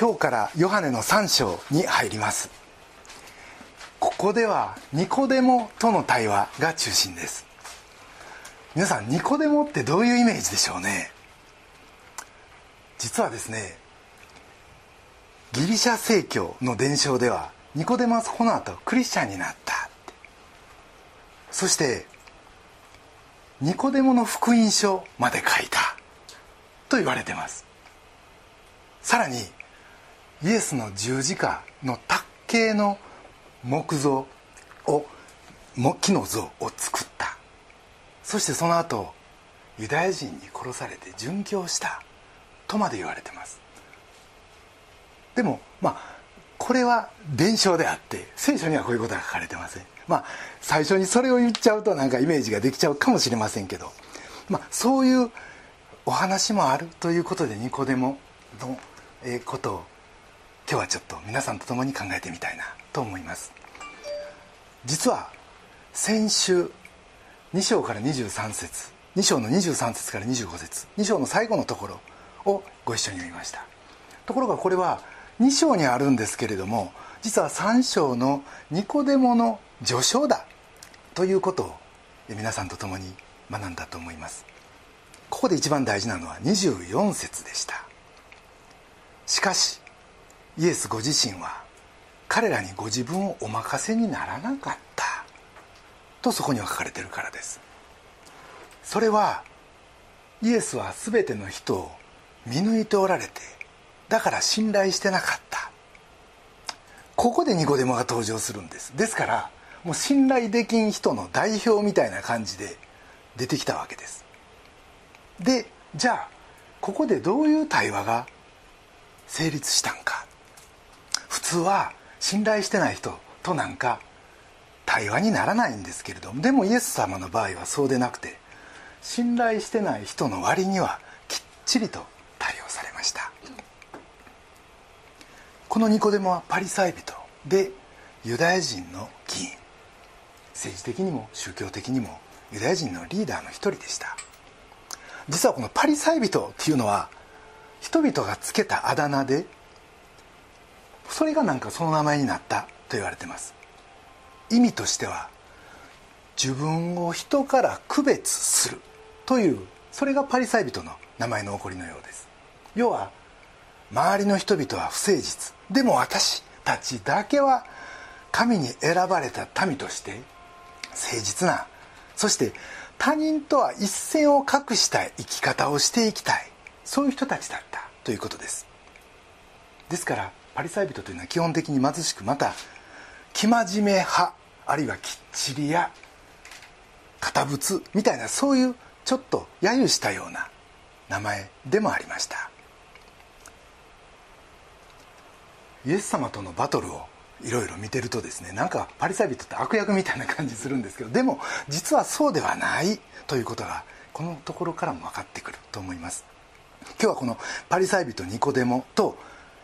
今日からヨハネの3章に入ります。ここではニコデモとの対話が中心です。皆さんニコデモってどういうイメージでしょうね？実はですねギリシャ正教の伝承ではニコデマスこの後クリスチャンになった。そしてニコデモの福音書まで書いた。と言われてます。さらにイエスの十字架の卓形の木像を木の像を作った。そしてその後ユダヤ人に殺されて殉教したとまで言われてます。でもまあこれは伝承であって聖書にはこういうことは書かれてません。まあ最初にそれを言っちゃうとなんかイメージができちゃうかもしれませんけど、まあ、そういうお話もあるということでニコデモのことを今日はちょっと皆さんと共に考えてみたいなと思います。実は先週2章から23節2章の23節から25節2章の最後のところをご一緒に読みました。ところがこれは2章にあるんですけれども実は3章のニコデモの序章だということを皆さんと共に学んだと思います。ここで一番大事なのは24節でした。しかしイエスご自身は彼らにご自分をお任せにならなかった。とそこには書かれてるからです。それはイエスは全ての人を見抜いておられてだから信頼してなかった。ここでニコデモが登場するんです。ですからもう信頼できん人の代表みたいな感じで出てきたわけです。でじゃあここでどういう対話が成立したんか。普通は信頼してない人となんか対話にならないんですけれどもでもイエス様の場合はそうでなくて信頼してない人の割にはきっちりと対応されました。このニコデモはパリサイ人でユダヤ人の議員政治的にも宗教的にもユダヤ人のリーダーの一人でした。実はこのパリサイ人っていうのは人々がつけたあだ名でそれがなんかその名前になったと言われてます。意味としては自分を人から区別するというそれがパリサイ人の名前の起こりのようです。要は周りの人々は不誠実。でも私たちだけは神に選ばれた民として誠実なそして他人とは一線を画した生き方をしていきたい。そういう人たちだったということです。ですからパリサイ人というのは基本的に貧しくまた生真面目派あるいはきっちりや堅物みたいなそういうちょっと揶揄したような名前でもありました。イエス様とのバトルをいろいろ見てるとですねなんかパリサイ人って悪役みたいな感じするんですけどでも実はそうではないということがこのところからも分かってくると思います。今日はこのパリサイ人ニコデモと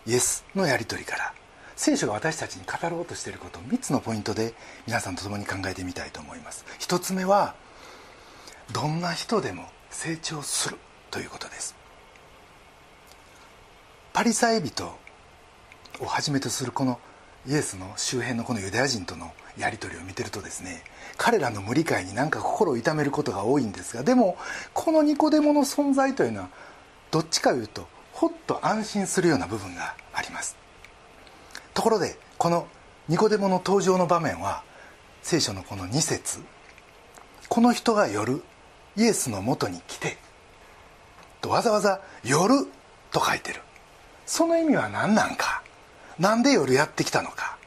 イエスのやり取りから聖書が私たちに語ろうとしていることを3つのポイントで皆さんと共に考えてみたいと思います。1つ目はどんな人でも成長するということです。パリサイ人をはじめとするこのイエスの周辺のこのユダヤ人とのやり取りを見てるとですね彼らの無理解になんか心を痛めることが多いんですがでもこのニコデモの存在というのはどっちかいうとほっと安心するような部分があります。ところでこのニコデモの登場の場面は聖書のこの2節。この人が夜イエスのもとに来て」とわざわざ「夜」と書いてる。その意味は何なんか？なんで夜やってきたのか？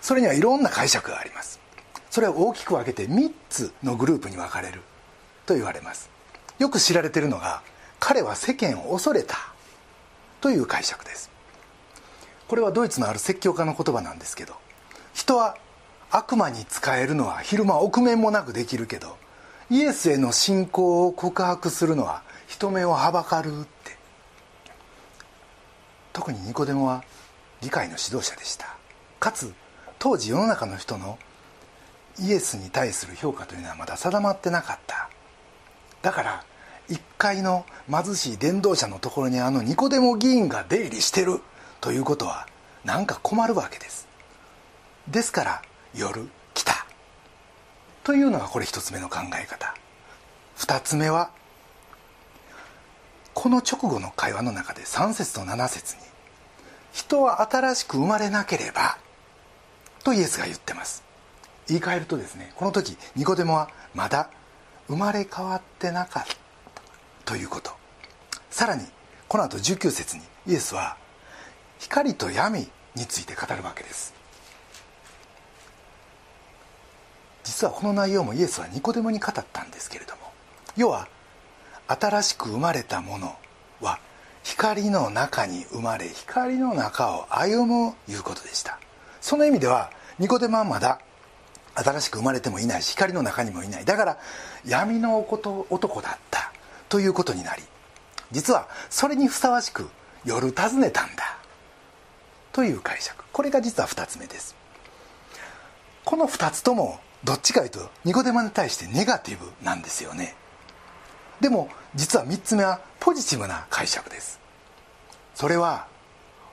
それにはいろんな解釈があります。それを大きく分けて3つのグループに分かれると言われます。よく知られているのが彼は世間を恐れた。という解釈です。これはドイツのある説教家の言葉なんですけど人は悪魔に仕えるのは昼間臆面もなくできるけどイエスへの信仰を告白するのは人目をはばかるって。特にニコデモは理解の指導者でした。かつ当時世の中の人のイエスに対する評価というのはまだ定まってなかった。だから1階の貧しい伝道者のところにあのニコデモ議員が出入りしてるということはなんか困るわけです。ですから夜来た。というのがこれ一つ目の考え方。二つ目はこの直後の会話の中で3節と7節に人は新しく生まれなければとイエスが言ってます。言い換えるとですねこの時ニコデモはまだ生まれ変わってなかった。ということ。さらにこの後19節にイエスは光と闇について語るわけです。実はこの内容もイエスはニコデモに語ったんですけれども要は新しく生まれたものは光の中に生まれ光の中を歩むいうことでした。その意味ではニコデモはまだ新しく生まれてもいないし光の中にもいない。だから闇の男だった。ということになり実はそれにふさわしく夜訪ねたんだ。という解釈。これが実は2つ目です。この2つともどっちかというとニコデマに対してネガティブなんですよね。でも実は3つ目はポジティブな解釈です。それは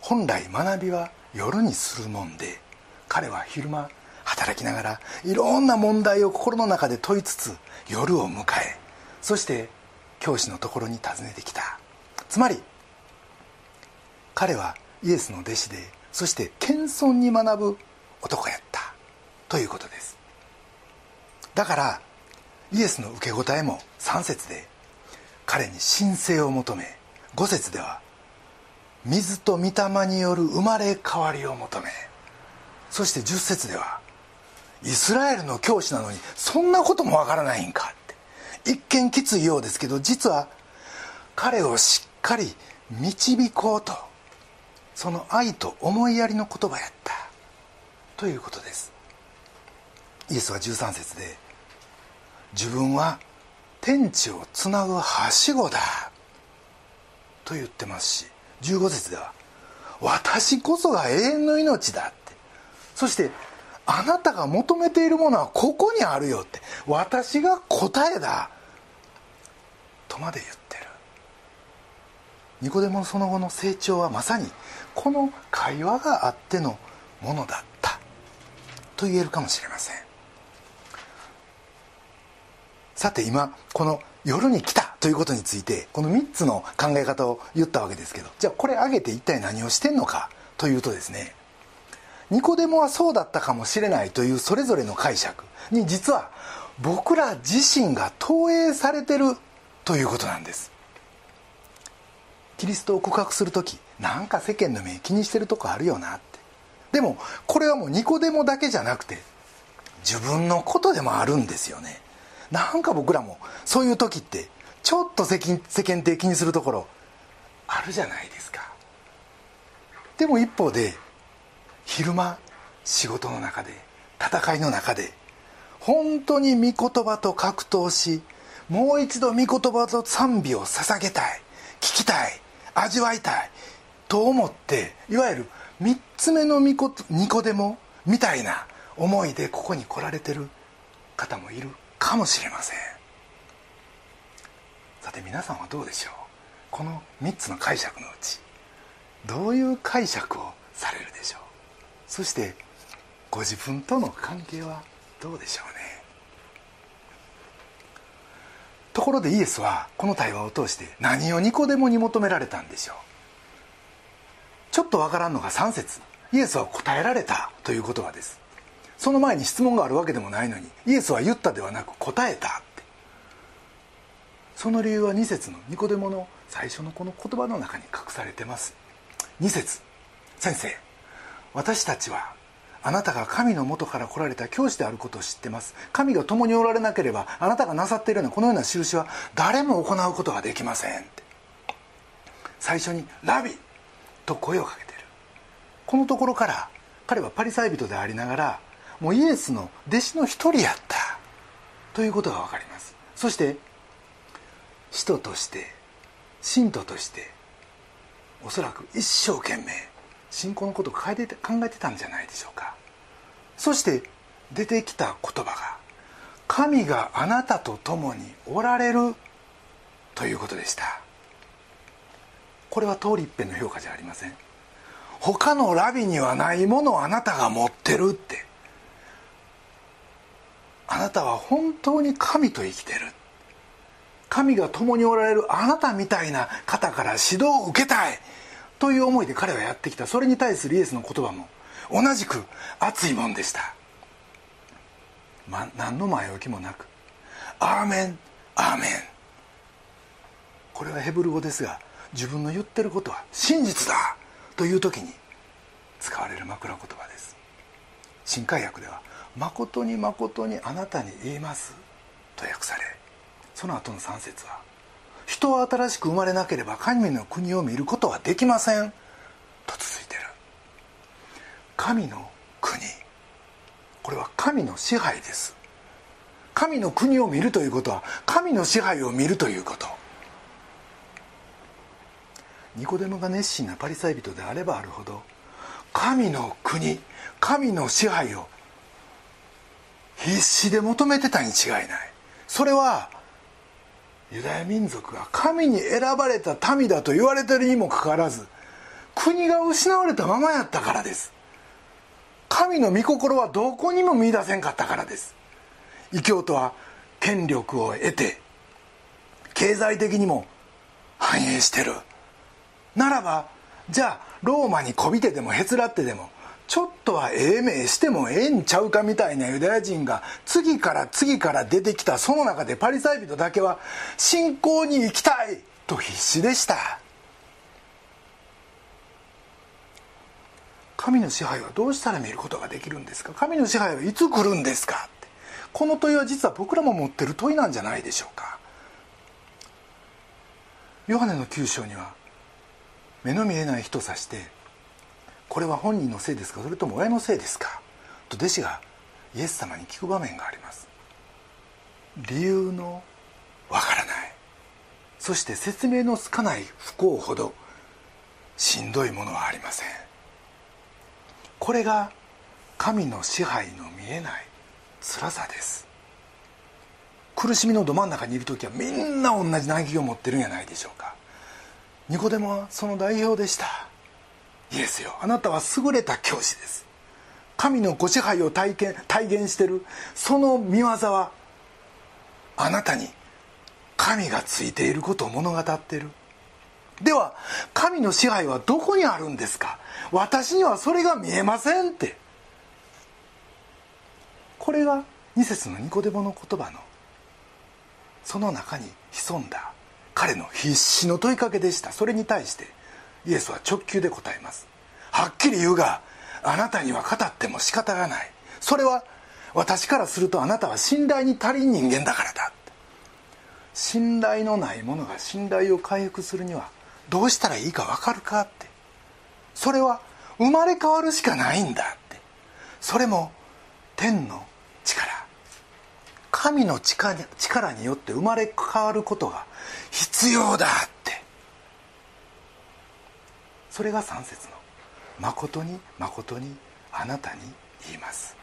本来学びは夜にするもんで彼は昼間働きながらいろんな問題を心の中で問いつつ夜を迎えそして教師のところに訪ねてきた。つまり彼はイエスの弟子でそして謙遜に学ぶ男やった。ということです。だからイエスの受け答えも3節で彼に神聖を求め5節では水と御霊による生まれ変わりを求めそして10節ではイスラエルの教師なのにそんなこともわからないんか。一見きついようですけど実は彼をしっかり導こうとその愛と思いやりの言葉やったということです。イエスは13節で自分は天地をつなぐはしごだと言ってますし15節では私こそが永遠の命だってそしてあなたが求めているものはここにあるよって私が答えだとまで言ってる。ニコデモのその後の成長はまさにこの会話があってのものだった。と言えるかもしれません。さて今この夜に来た。ということについてこの3つの考え方を言ったわけですけど。じゃあこれ挙げて一体何をしてんのか。というとですね。ニコデモはそうだったかもしれない。というそれぞれの解釈に実は僕ら自身が投影されてるということなんです。キリストを告白する時なんか世間の目気にしてるとこあるよなって。でもこれはもうニコデモだけじゃなくて自分のことでもあるんですよね。なんか僕らもそういう時ってちょっと世間的にするところあるじゃないですか。でも一方で昼間仕事の中で戦いの中で本当に御言葉と格闘しもう一度御言葉と賛美を捧げたい。聞きたい。味わいたい。と思っていわゆる3つ目のニコデモみたいな思いでここに来られてる方もいるかもしれません。さて皆さんはどうでしょう？この3つの解釈のうちどういう解釈をされるでしょう？そしてご自分との関係はどうでしょうねところでイエスはこの対話を通して何をニコデモに求められたんでしょう。ちょっとわからんのが3節。イエスは答えられたという言葉です。その前に質問があるわけでもないのにイエスは言ったではなく答えたって。その理由は2節のニコデモの最初のこの言葉の中に隠されてます。2節。先生私たちはあなたが神の元から来られた教師であることを知ってます。神が共におられなければあなたがなさっているようなこのような印は誰も行うことができませんって。最初に「ラビ!」と声をかけてる。このところから彼はパリサイ人でありながらもうイエスの弟子の一人やった。ということが分かります。そして使徒として信徒としておそらく一生懸命信仰のことを考えて考えてたんじゃないでしょうか。そして出てきた言葉が「神があなたと共におられる」ということでした。これは通り一遍の評価じゃありません。他のラビにはないものをあなたが持ってるって。あなたは本当に神と生きてる。神が共におられるあなたみたいな方から指導を受けたい。という思いで彼はやってきた。それに対するイエスの言葉も同じく熱いもんでした、ま、何の前置きもなく「アーメンアーメン」これはヘブル語ですが自分の言ってることは真実だという時に使われる枕言葉です。新海訳では「誠に誠にあなたに言います」と訳されその後の3節は「人は新しく生まれなければ神の国を見ることはできません」と続いてる。神の国。これは神の支配です。神の国を見るということは神の支配を見るということ。ニコデモが熱心なパリサイ人であればあるほど神の国神の支配を必死で求めてたに違いない。それはユダヤ民族が神に選ばれた民だと言われてるにもかかわらず国が失われたままやったからです。神の御心はどこにも見いだせんかったからです。異教徒は権力を得て経済的にも繁栄してる。ならばじゃあローマにこびてでもへつらってでもちょっとはええ名してもええんちゃうかみたいなユダヤ人が次から次から出てきたその中でパリサイ人だけは信仰に行きたいと必死でした。神の支配はどうしたら見ることができるんですか？神の支配はいつ来るんですか？この問いは実は僕らも持ってる問いなんじゃないでしょうか？ヨハネの9章には目の見えない人さしてこれは本人のせいですか？それとも親のせいですか？と弟子がイエス様に聞く場面があります。理由のわからない。そして説明のつかない不幸ほどしんどいものはありません。これが神の支配の見えない辛さです。苦しみのど真ん中にいる時はみんな同じ嘆きを持ってるんじゃないでしょうか。ニコデモはその代表でした。イエスよ。あなたは優れた教師です。神のご支配を体験体現してる。その見業はあなたに神がついていることを物語ってる。では神の支配はどこにあるんですか？私にはそれが見えませんって。これが2節のニコデモの言葉のその中に潜んだ彼の必死の問いかけでした。それに対してイエスは直球で答えます。はっきり言うがあなたには語っても仕方がない。それは私からするとあなたは信頼に足りん人間だからだ。信頼のないものが信頼を回復するにはどうしたらいいか分かるかって。それは生まれ変わるしかないんだって。それも天の力。神の力によって生まれ変わることが必要だって。それが3節の「誠に誠にあなたに言います」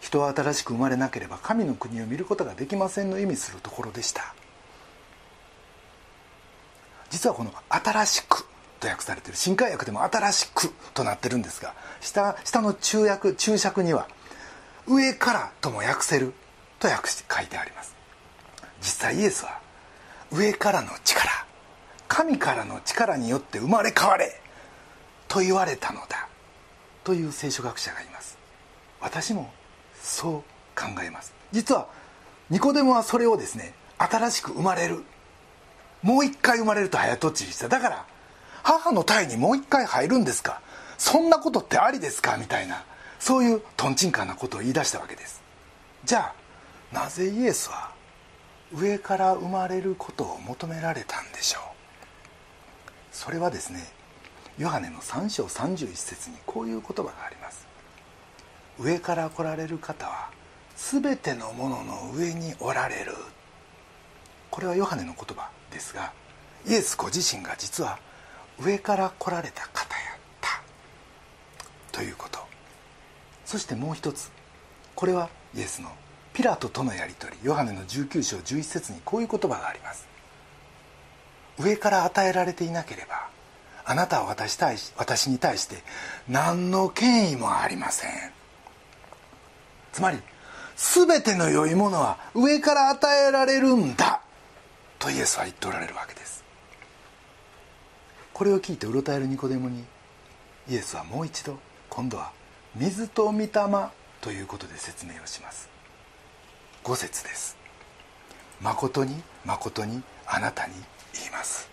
人は新しく生まれなければ神の国を見ることができませんの意味するところでした。実はこの「新しく」と訳されている新海訳でも「新しく」となってるんですが下下の注訳注釈には「上から」とも訳せると訳して書いてあります。実際イエスは上からの力神からの力によって生まれ変われと言われたのだという聖書学者がいます。私もそう考えます。実はニコデモはそれをですね新しく生まれるもう一回生まれると早とちりした。だから母の胎にもう一回入るんですかそんなことってありですかみたいなそういうとんちんかなことを言い出したわけです。じゃあなぜイエスは上から生まれることを求められたんでしょう？それはですねヨハネの3章31節にこういう言葉があります。上から来られる方は全てのものの上におられる。これはヨハネの言葉ですがイエスご自身が実は上から来られた方やった。ということ。そしてもう一つこれはイエスのピラトとのやり取り。ヨハネの19章11節にこういう言葉があります。上から与えられていなければあなたは私対し私に対して何の権威もありません。つまり全ての良いものは上から与えられるんだとイエスは言っておられるわけです。これを聞いてうろたえるニコデモにイエスはもう一度今度は水と御霊ということで説明をします。5節です。誠に誠にあなたに言います。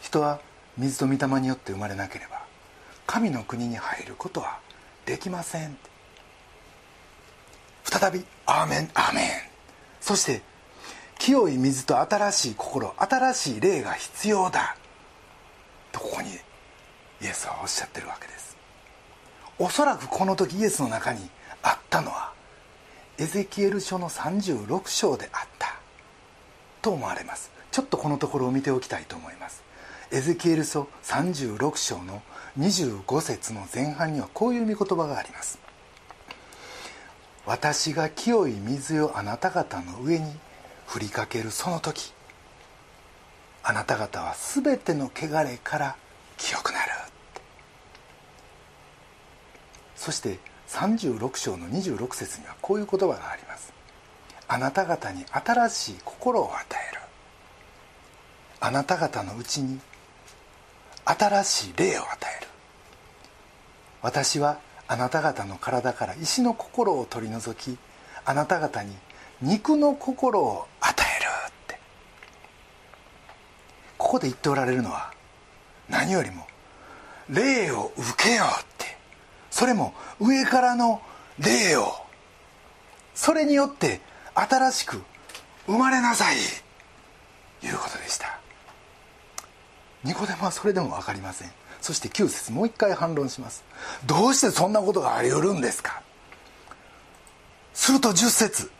人は水と御霊によって生まれなければ神の国に入ることはできません。再び「アーメンアーメン」そして清い水と新しい心新しい霊が必要だ。とここにイエスはおっしゃってるわけです。おそらくこの時イエスの中にあったのはエゼキエル書の36章であった。と思われます。ちょっとこのところを見ておきたいと思います。エゼキエル書36章の25節の前半にはこういう御言葉があります私が清い水をあなた方の上に振りかけるその時あなた方は全ての汚れから清くなるそして36章の26節にはこういう言葉がありますあなた方に新しい心を与える。あなた方のうちに新しい霊を与える。私はあなた方の体から石の心を取り除きあなた方に肉の心を与えるって。ここで言っておられるのは何よりも霊を受けようって。それも上からの霊を。それによって新しく生まれなさい。いうことでした。ニコデモはそれでも分かりません。そして9節もう一回反論します。どうしてそんなことがあり得るんですか？すると10節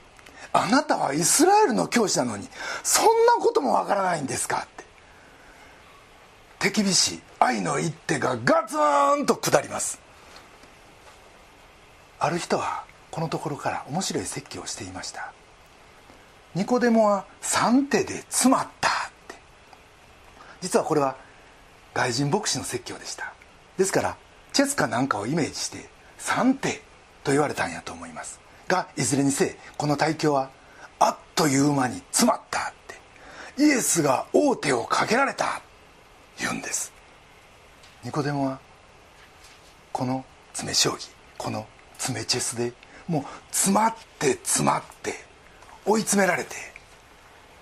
あなたはイスラエルの教師なのにそんなこともわからないんですか?」って。手厳しい愛の一手がガツンと下ります。ある人はこのところから面白い説教をしていました。ニコデモは3手で詰まった。実はこれは外人牧師の説教でした。ですからチェスかなんかをイメージして3手と言われたんやと思います。がいずれにせこの対教はあっという間に詰まったってイエスが王手をかけられた言うんです。ニコデモはこの詰将棋この詰チェスでもう詰まって詰まって追い詰められて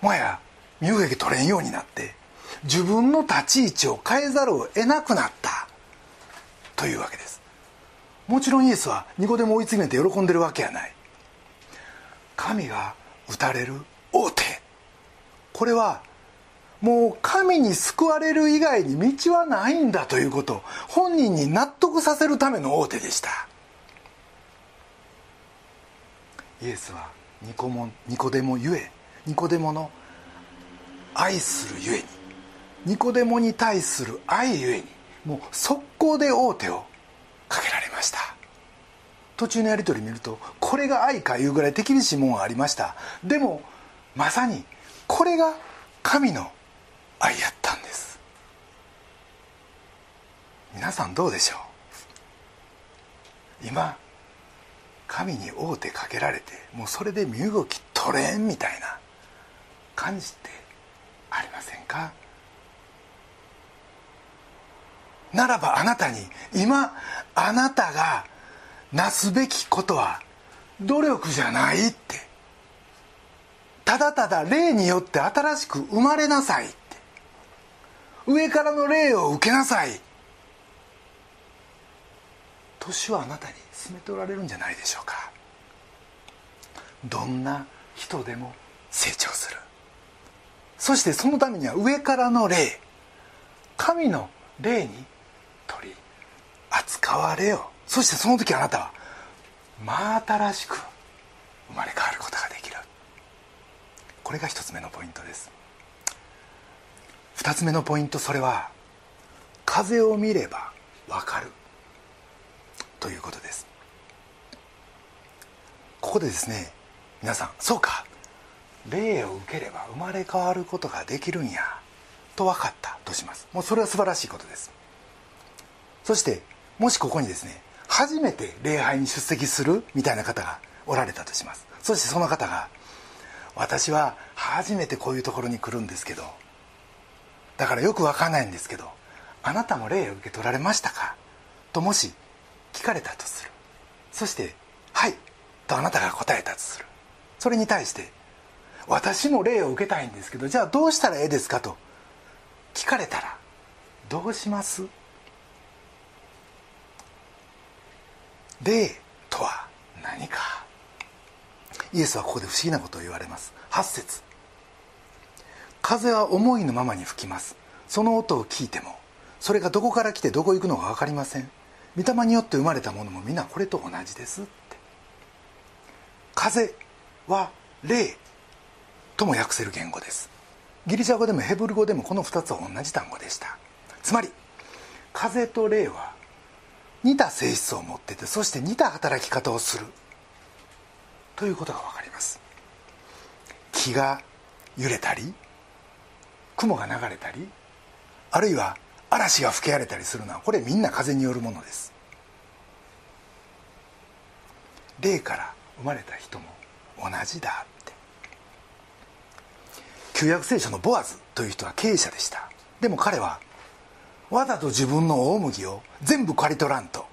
もはや身動き取れんようになって自分の立ち位置を変えざるを得なくなった。というわけです。もちろんイエスはニコデモ追い詰めて喜んでるわけやない。神が打たれる王手。これはもう神に救われる以外に道はないんだということ。本人に納得させるための王手でした。イエスはニコモニコデモゆえニコデモの愛するゆえにニコデモに対する愛ゆえにもう速攻で王手をかけられました。途中のやり取り見るとこれが愛かいうぐらい手厳しいもんはありました。でもまさにこれが神の愛やったんです。皆さんどうでしょう？今神に王手かけられてもうそれで身動き取れんみたいな感じってありませんか？ならばあなたに今あなたがなすべきことは努力じゃないって。ただただ霊によって新しく生まれなさいって。上からの霊を受けなさい。年はあなたに進めておられるんじゃないでしょうか。どんな人でも成長する。そしてそのためには上からの霊神の霊に扱われよ。そしてその時あなたは真新しく生まれ変わることができる。これが一つ目のポイントです。二つ目のポイントそれは風を見ればわかる。ということです。ここでですね皆さんそうか。霊を受ければ生まれ変わることができるんや。と分かったとします。もうそれは素晴らしいことです。そしてもしここにですね初めて礼拝に出席するみたいな方がおられたとします。そしてその方が私は初めてこういうところに来るんですけどだからよく分かんないんですけどあなたも霊を受け取られましたか？ともし聞かれたとする。そして「はい」とあなたが答えたとする。それに対して「私も霊を受けたいんですけどじゃあどうしたらええですか?」と聞かれたらどうします？霊とは何か。イエスはここで不思議なことを言われます。8節。風は思いのままに吹きます。その音を聞いてもそれがどこから来てどこ行くのか分かりません。御霊によって生まれたものも皆これと同じですって。風は霊とも訳せる言語です。ギリシャ語でもヘブル語でもこの2つは同じ単語でした。つまり風と霊は似た性質を持っててそして似た働き方をする。ということが分かります。木が揺れたり雲が流れたりあるいは嵐が吹き荒れたりするのはこれみんな風によるものです。霊から生まれた人も同じだって。旧約聖書のボアズという人は経営者でした。でも彼はわざと自分の大麦を全部刈り取らんと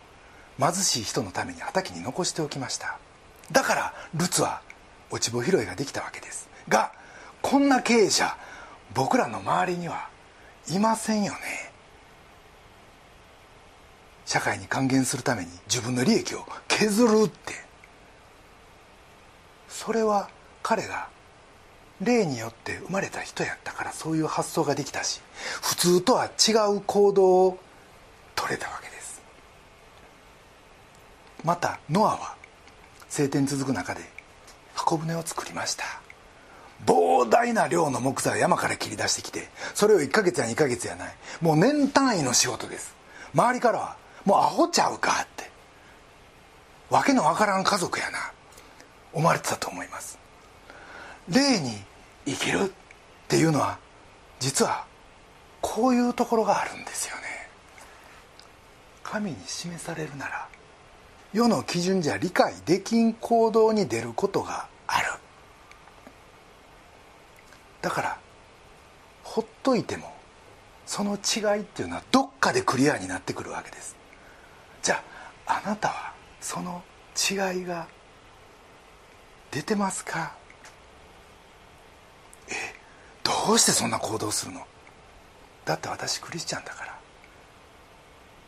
貧しい人のために畑に残しておきました。だからルツは落ち穂拾いができたわけです。がこんな経営者僕らの周りにはいませんよね。社会に還元するために自分の利益を削るって。それは彼が霊によって生まれた人やったからそういう発想ができたし普通とは違う行動を取れたわけです。またノアは晴天続く中で箱舟を作りました。膨大な量の木材を山から切り出してきてそれを1ヶ月や2ヶ月やない。もう年単位の仕事です。周りからはもうアホちゃうかって。わけのわからん家族やな。思われてたと思います。霊に生きるっていうのは実はこういうところがあるんですよね。神に示されるなら世の基準じゃ理解できん行動に出ることがある。だからほっといてもその違いっていうのはどっかでクリアになってくるわけです。じゃああなたはその違いが出てますかえどうしてそんな行動するの？だって私クリスチャンだから。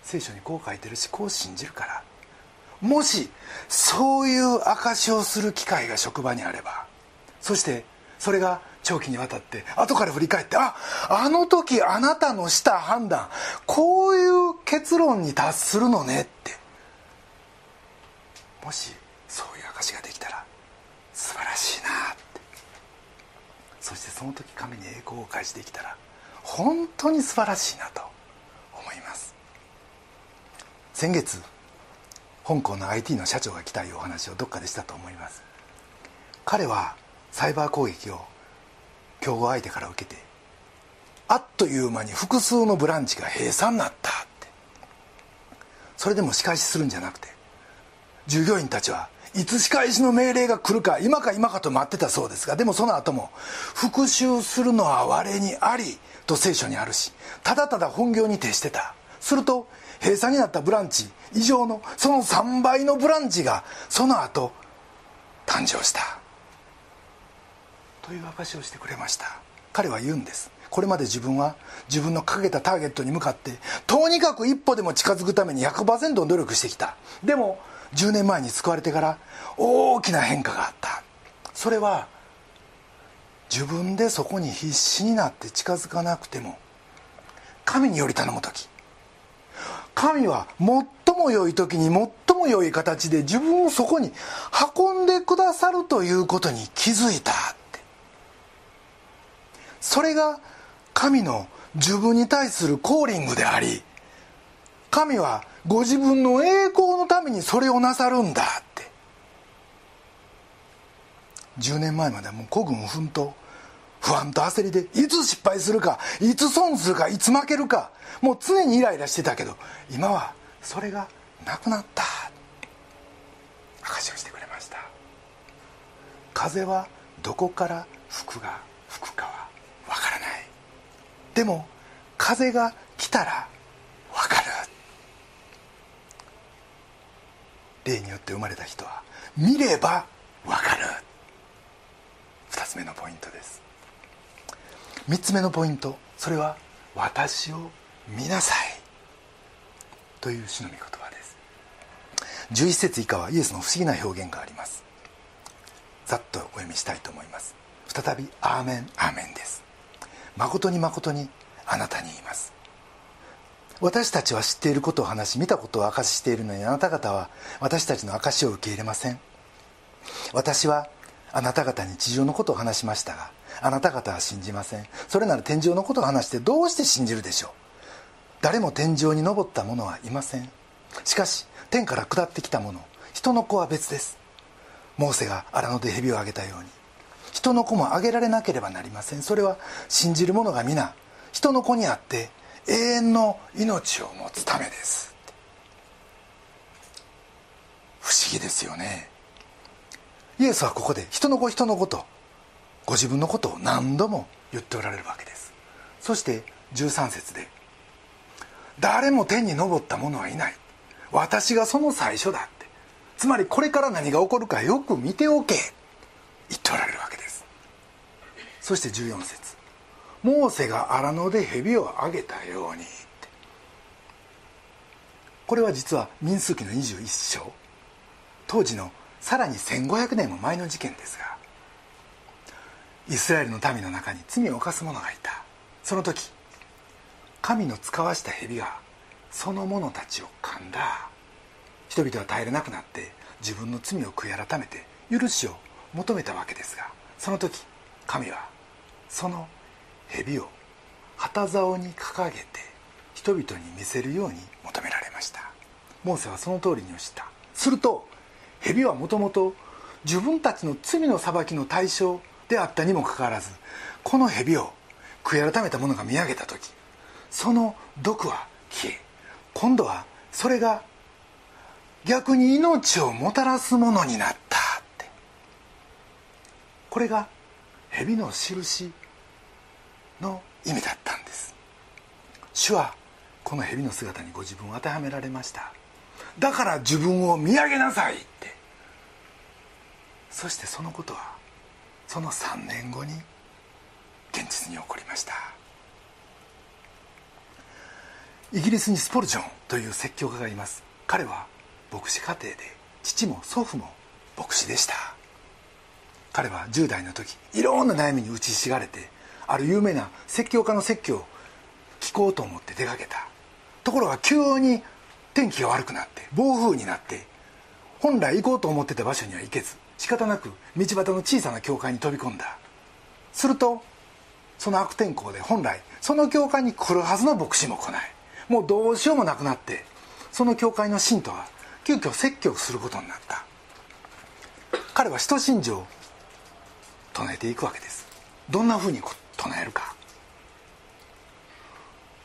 聖書にこう書いてるしこう信じるから。もしそういう証しをする機会が職場にあればそしてそれが長期にわたって後から振り返ってああの時あなたのした判断こういう結論に達するのねって。もしそういう証ができたら素晴らしいなってその時神に栄光を返しできたら本当に素晴らしいなと思います。先月香港の IT の社長が来たいうお話をどっかでしたと思います。彼はサイバー攻撃を競合相手から受けてあっという間に複数のブランチが閉鎖になったって。それでも仕返しするんじゃなくて従業員たちはいつ仕返しの命令が来るか今か今かと待ってたそうですがでもその後も復讐するのは我にありと聖書にあるしただただ本業に徹してた。すると閉鎖になったブランチ以上のその3倍のブランチがその後誕生した。という証をしてくれました。彼は言うんです。これまで自分は自分のかけたターゲットに向かってとにかく一歩でも近づくために100%努力してきた。でも10年前に救われてから大きな変化があった。それは自分でそこに必死になって近づかなくても神により頼む時。神は最も良い時に最も良い形で自分をそこに運んでくださるということに気づいたって。それが神の自分に対するコーリングであり神はご自分の栄光のためにそれをなさるんだって。10年前まではもう孤軍奮闘不安と焦りでいつ失敗するかいつ損するかいつ負けるかもう常にイライラしてたけど今はそれがなくなった。証しをしてくれました。風はどこから吹くが吹くかはわからない。でも風が来たらわかる霊によって生まれた人は見ればわかる。2つ目のポイントです。3つ目のポイントそれは「私を見なさい」という主の御言葉です。11節以下はイエスの不思議な表現があります。ざっとお読みしたいと思います。再び「アーメンアーメン」です。誠に誠にあなたに言います。私たちは知っていることを話し見たことを証ししているのにあなた方は私たちの証しを受け入れません。私はあなた方に地上のことを話しましたがあなた方は信じません。それなら天井のことを話してどうして信じるでしょう。誰も天井に登った者はいません。しかし天から下ってきた者人の子は別です。モーセが荒野で蛇をあげたように。人の子もあげられなければなりません。それは信じる者が皆人の子にあって永遠の命を持つためです。不思議ですよね。イエスはここで人の子人の子とご自分のことを何度も言っておられるわけです。そして13節で「誰も天に昇った者はいない。私がその最初だ」って。つまりこれから何が起こるかよく見ておけ。言っておられるわけです。そして14節。モーセが荒野で蛇をあげたように」これは実は民数記の21章。当時のさらに1500年も前の事件ですがイスラエルの民の中に罪を犯す者がいた。その時神の使わした蛇がその者たちを噛んだ。人々は耐えれなくなって自分の罪を悔い改めて許しを求めたわけですがその時神はその蛇を旗竿に掲げて人々に見せるように求められました。モーセはその通りにした。すると蛇はもともと自分たちの罪の裁きの対象であったにもかかわらずこの蛇を悔い改めた者が見上げた時その毒は消え今度はそれが逆に命をもたらすものになったって。これが蛇の印の意味だったんです。主はこの蛇の姿にご自分を当てはめられました。だから自分を見上げなさいって。そしてそのことはその3年後に現実に起こりました。イギリスにスポルジョンという説教家がいます。彼は牧師家庭で父も祖父も牧師でした。彼は10代の時いろんな悩みに打ちひしがれてある有名な説教家の説教を聞こうと思って出かけた。ところが急に天気が悪くなって暴風になって本来行こうと思ってた場所には行けず仕方なく道端の小さな教会に飛び込んだ。するとその悪天候で本来その教会に来るはずの牧師も来ない。もうどうしようもなくなってその教会の信徒は急遽説教することになった。彼は使徒信条を唱えていくわけです。どんなふうに唱えるか。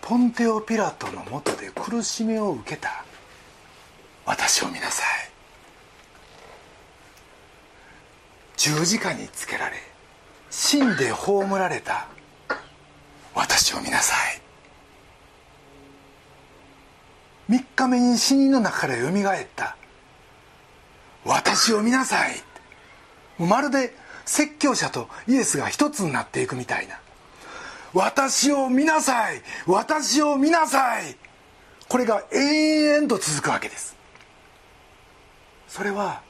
ポンテオ・ピラトのもとで苦しみを受けた。私を見なさい。十字架につけられ死んで葬られた。私を見なさい。3日目に死人の中からよみがえった。私を見なさい。まるで説教者とイエスが一つになっていくみたいな。私を見なさい。私を見なさい。これが延々と続くわけです。それは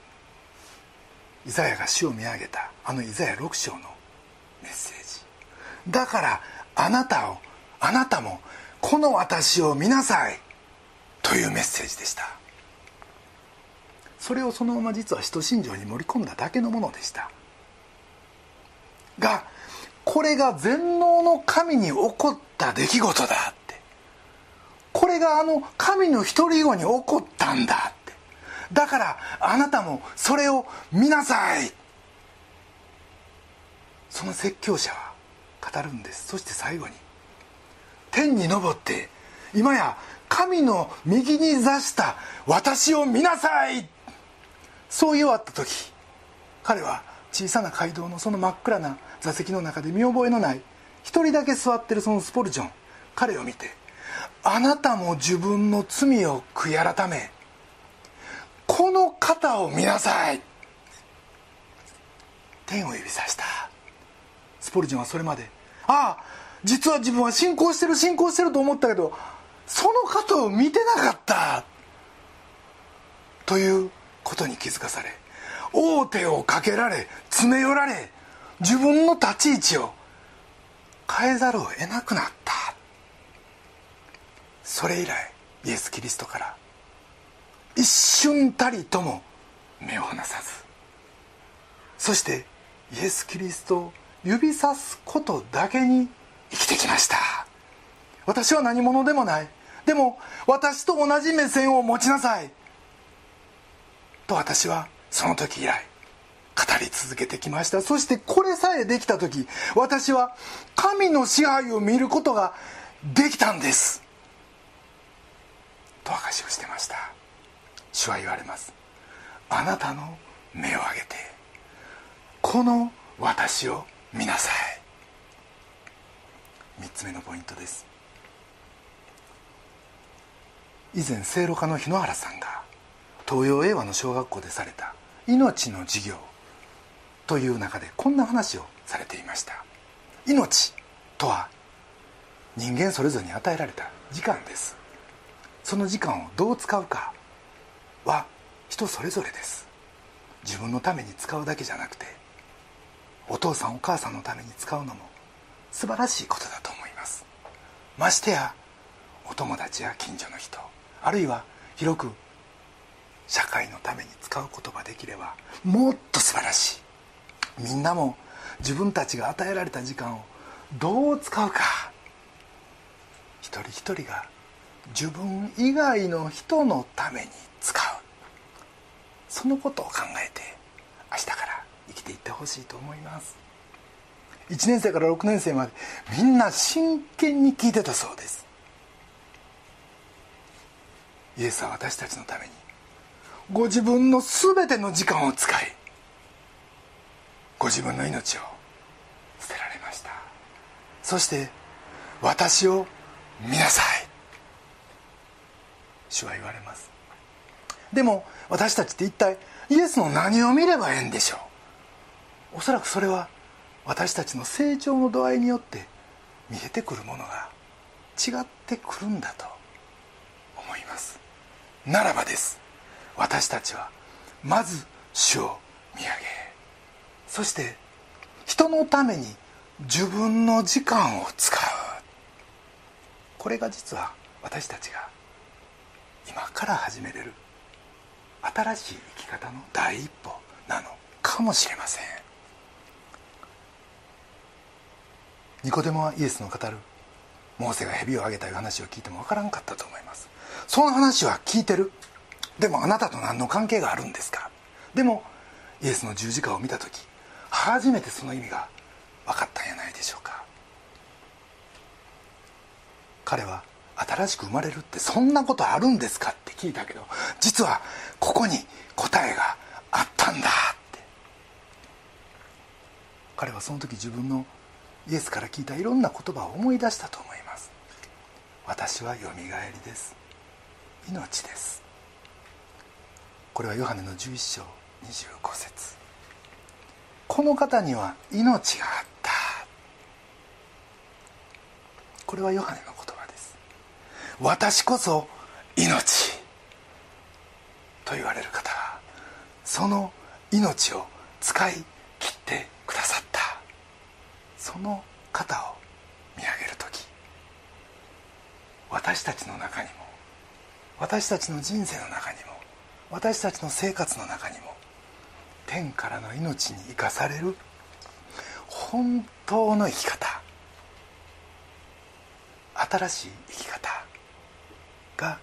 イザヤが死を見上げたあのイザヤ6章のメッセージ。だからあなたをあなたもこの私を見なさい。というメッセージでした。それをそのまま実は使徒信条に盛り込んだだけのものでした。がこれが全能の神に起こった出来事だって。これがあの神の独り子に起こったんだって。だからあなたもそれを見なさい。その説教者は語るんです。そして最後に天に昇って今や神の右に座した私を見なさい。そう言わった時彼は小さな街道のその真っ暗な座席の中で見覚えのない一人だけ座ってるそのスポルジョン。彼を見てあなたも自分の罪を悔い改めこの方を見なさい。天を指さした。スポルジョンはそれまでああ実は自分は信仰してる信仰してると思ったけどその方を見てなかった。ということに気づかされ王手をかけられ詰め寄られ自分の立ち位置を変えざるを得なくなった。それ以来イエス・キリストから一瞬たりとも目を離さずそしてイエス・キリストを指さすことだけに生きてきました。私は何者でもない。でも私と同じ目線を持ちなさい。と私はその時以来語り続けてきました。そしてこれさえできた時私は神の支配を見ることができたんです。と証しをしてました。主は言われます。あなたの目を上げてこの私を見なさい。3つ目のポイントです。以前聖路加の日野原さんが東洋英和の小学校でされた命の授業という中でこんな話をされていました。命とは人間それぞれに与えられた時間です。その時間をどう使うかは人それぞれです。自分のために使うだけじゃなくてお父さんお母さんのために使うのも素晴らしいことだと思います。ましてやお友達や近所の人あるいは広く社会のために使うことができればもっと素晴らしいみんなも自分たちが与えられた時間をどう使うか。一人一人が自分以外の人のために使う。そのことを考えて明日から生きていってほしいと思います。1年生から6年生までみんな真剣に聞いてたそうです。イエスは私たちのためにご自分の全ての時間を使いご自分の命を捨てられました。そして私を見なさい。主は言われます。でも私たちって一体イエスの何を見ればええんでしょう。おそらくそれは私たちの成長の度合いによって見えてくるものが違ってくるんだと思います。ならばです。私たちはまず主を見上げ。そして人のために自分の時間を使う。これが実は私たちが今から始めれる。新しい生き方の第一歩なのかもしれません。ニコデモはイエスの語る。モーセが蛇をあげたいう話を聞いても分からんかったと思います。その話は聞いてる。でもあなたと何の関係があるんですか？でもイエスの十字架を見た時初めてその意味が分かったんやないでしょうか。彼は新しく生まれるってそんなことあるんですかって聞いたけど実はここに答えがあったんだって。彼はその時自分のイエスから聞いたいろんな言葉を思い出したと思います。私はよみがえりです。命です。これはヨハネの11章25節。この方には命があった。これはヨハネの言葉です。私こそ命と言われる方。はその命を使い切ってくださった。その方を見上げる時。私たちの中にも。私たちの人生の中にも。私たちの生活の中にも。天からの命に生かされる本当の生き方新しい生き方が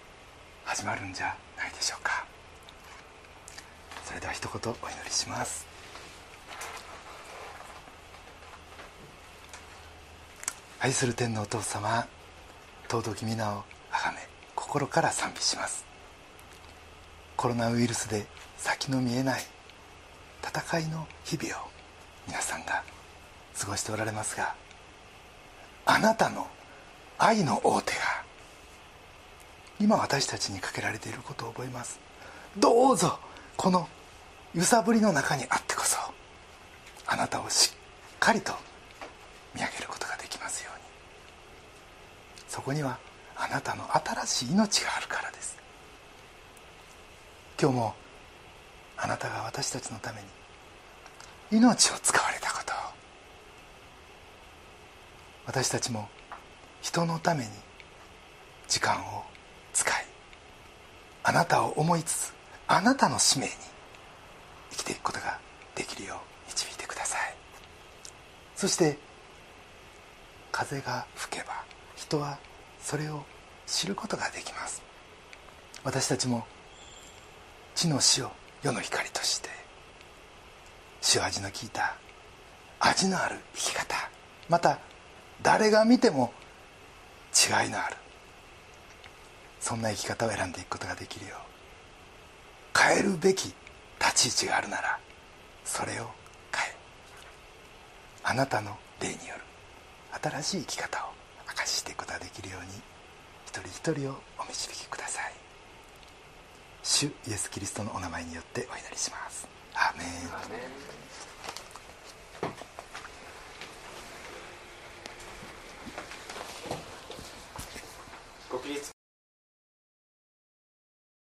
始まるんじゃないでしょうか。それでは一言お祈りします。愛する天のお父様尊き皆をあがめ心から賛美します。コロナウイルスで先の見えない戦いの日々を皆さんが過ごしておられますがあなたの愛の王手が今私たちにかけられていることを覚えます。どうぞこの揺さぶりの中にあってこそあなたをしっかりと見上げることができますように。そこにはあなたの新しい命があるからです。今日もあなたが私たちのために命を使われたことを。私たちも人のために時間を使いあなたを思いつつあなたの使命に生きていくことができるよう導いてください。そして風が吹けば人はそれを知ることができます。私たちも地の塩世の光として塩味の効いた味のある生き方また誰が見ても違いのあるそんな生き方を選んでいくことができるよう変えるべき立ち位置があるならそれを変えあなたの霊による新しい生き方を明かししていくことができるように一人一人をお導きください。主イエス・キリストのお名前によってお祈りします。アーメン。国立。